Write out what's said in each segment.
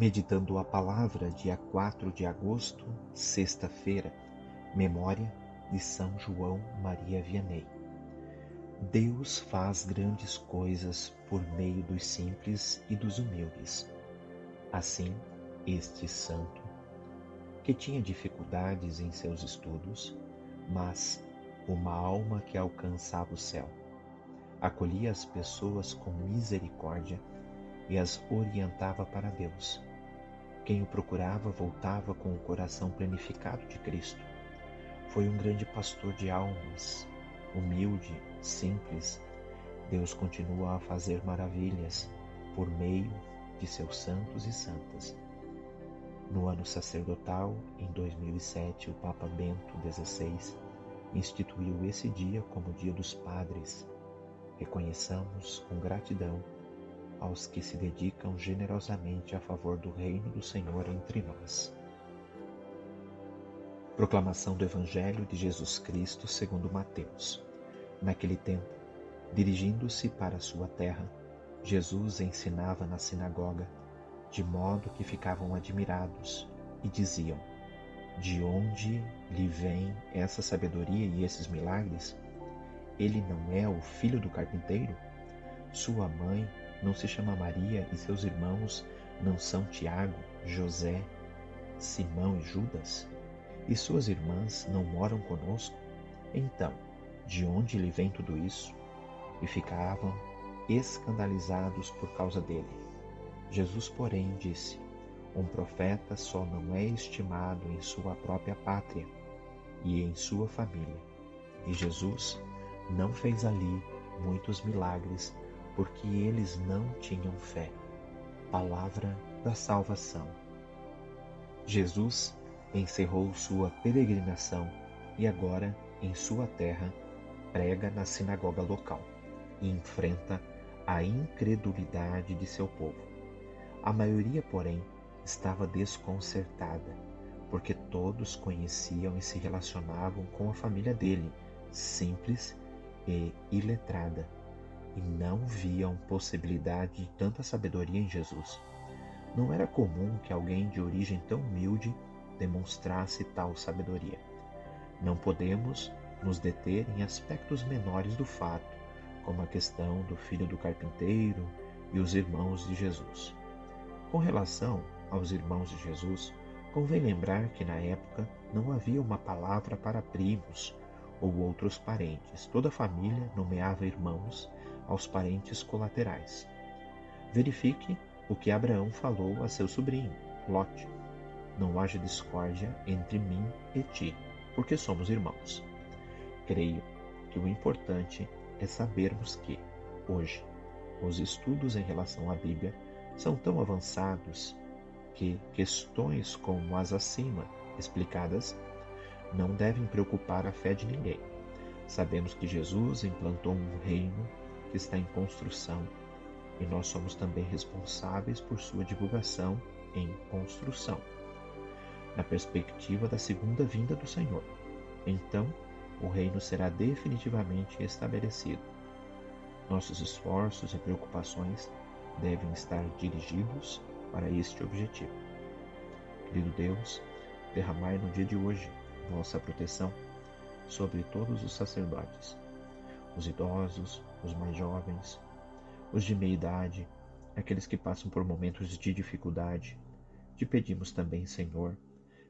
Meditando a palavra, dia 4 de agosto, sexta-feira, memória de São João Maria Vianney. Deus faz grandes coisas por meio dos simples e dos humildes. Assim, este santo, que tinha dificuldades em seus estudos, mas uma alma que alcançava o céu, acolhia as pessoas com misericórdia e as orientava para Deus. Quem o procurava voltava com o coração planificado de Cristo. Foi um grande pastor de almas, humilde, simples. Deus continua a fazer maravilhas por meio de seus santos e santas. No ano sacerdotal, em 2007, o Papa Bento XVI instituiu esse dia como Dia dos Padres. Reconheçamos com gratidão aos que se dedicam generosamente a favor do reino do Senhor entre nós. Proclamação do Evangelho de Jesus Cristo segundo Mateus. Naquele tempo, dirigindo-se para sua terra, Jesus ensinava na sinagoga, de modo que ficavam admirados e diziam: De onde lhe vem essa sabedoria e esses milagres? Ele não é o filho do carpinteiro? Sua mãe não se chama Maria e seus irmãos não são Tiago, José, Simão e Judas? E suas irmãs não moram conosco? Então, de onde lhe vem tudo isso? E ficavam escandalizados por causa dele. Jesus, porém, disse: Um profeta só não é estimado em sua própria pátria e em sua família. E Jesus não fez ali muitos milagres porque eles não tinham fé. Palavra da salvação. Jesus encerrou sua peregrinação e agora, em sua terra, prega na sinagoga local e enfrenta a incredulidade de seu povo. A maioria, porém, estava desconcertada, porque todos conheciam e se relacionavam com a família dele, simples e iletrada e não viam possibilidade de tanta sabedoria em Jesus. Não era comum que alguém de origem tão humilde demonstrasse tal sabedoria. Não podemos nos deter em aspectos menores do fato, como a questão do filho do carpinteiro e os irmãos de Jesus. Com relação aos irmãos de Jesus, convém lembrar que na época não havia uma palavra para primos ou outros parentes. Toda a família nomeava irmãos aos parentes colaterais. Verifique o que Abraão falou a seu sobrinho, Lote. Não haja discórdia entre mim e ti, porque somos irmãos. Creio que o importante é sabermos que, hoje, os estudos em relação à Bíblia são tão avançados que questões como as acima explicadas não devem preocupar a fé de ninguém. Sabemos que Jesus implantou um reino que está em construção e nós somos também responsáveis por sua divulgação em construção, na perspectiva da segunda vinda do Senhor. Então, o reino será definitivamente estabelecido. Nossos esforços e preocupações devem estar dirigidos para este objetivo. Querido Deus, derramai no dia de hoje vossa proteção sobre todos os sacerdotes, os idosos, os mais jovens, os de meia idade, aqueles que passam por momentos de dificuldade. Te pedimos também, Senhor,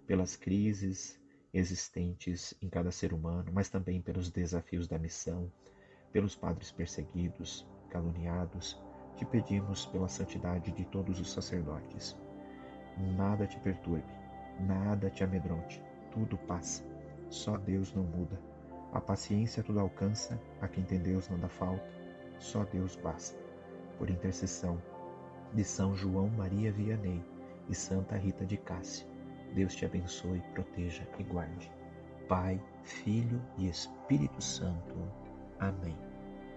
pelas crises existentes em cada ser humano, mas também pelos desafios da missão, pelos padres perseguidos, caluniados. Te pedimos pela santidade de todos os sacerdotes. Nada te perturbe, nada te amedronte, tudo passa. Só Deus não muda. A paciência tudo alcança, a quem tem Deus não dá falta, só Deus basta. Por intercessão de São João Maria Vianney e Santa Rita de Cássia, Deus te abençoe, proteja e guarde. Pai, Filho e Espírito Santo. Amém.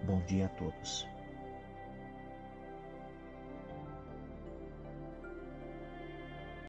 Bom dia a todos.